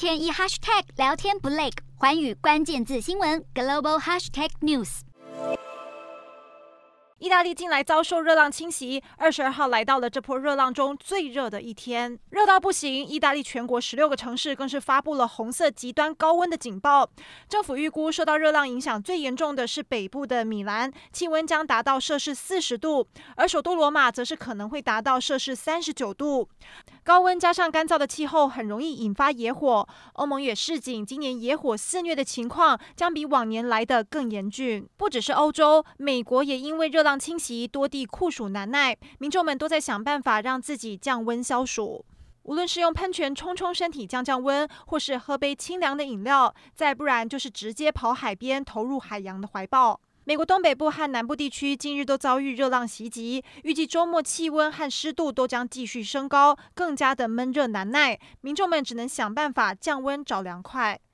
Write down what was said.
天一 hashtag 聊天不累，寰宇关键字新闻 global hashtag news。意大利近来遭受热浪侵袭，二十二号来到了这波热浪中最热的一天，热到不行。意大利全国十六个城市更是发布了红色极端高温的警报。政府预估受到热浪影响最严重的是北部的米兰，气温将达到摄氏四十度，而首都罗马则是可能会达到摄氏三十九度。高温加上干燥的气候，很容易引发野火。欧盟也示警，今年野火肆虐的情况将比往年来的更严峻。不只是欧洲，美国也因为热浪。侵袭多地酷暑难耐，民众们都在想办法让自己降温消暑。无论是用喷泉冲冲身体降降温，或是喝杯清凉的饮料，再不然就是直接跑海边，投入海洋的怀抱。美国东北部和南部地区近日都遭遇热浪袭击，预计周末气温和湿度都将继续升高，更加的闷热难耐。民众们只能想办法降温找凉快。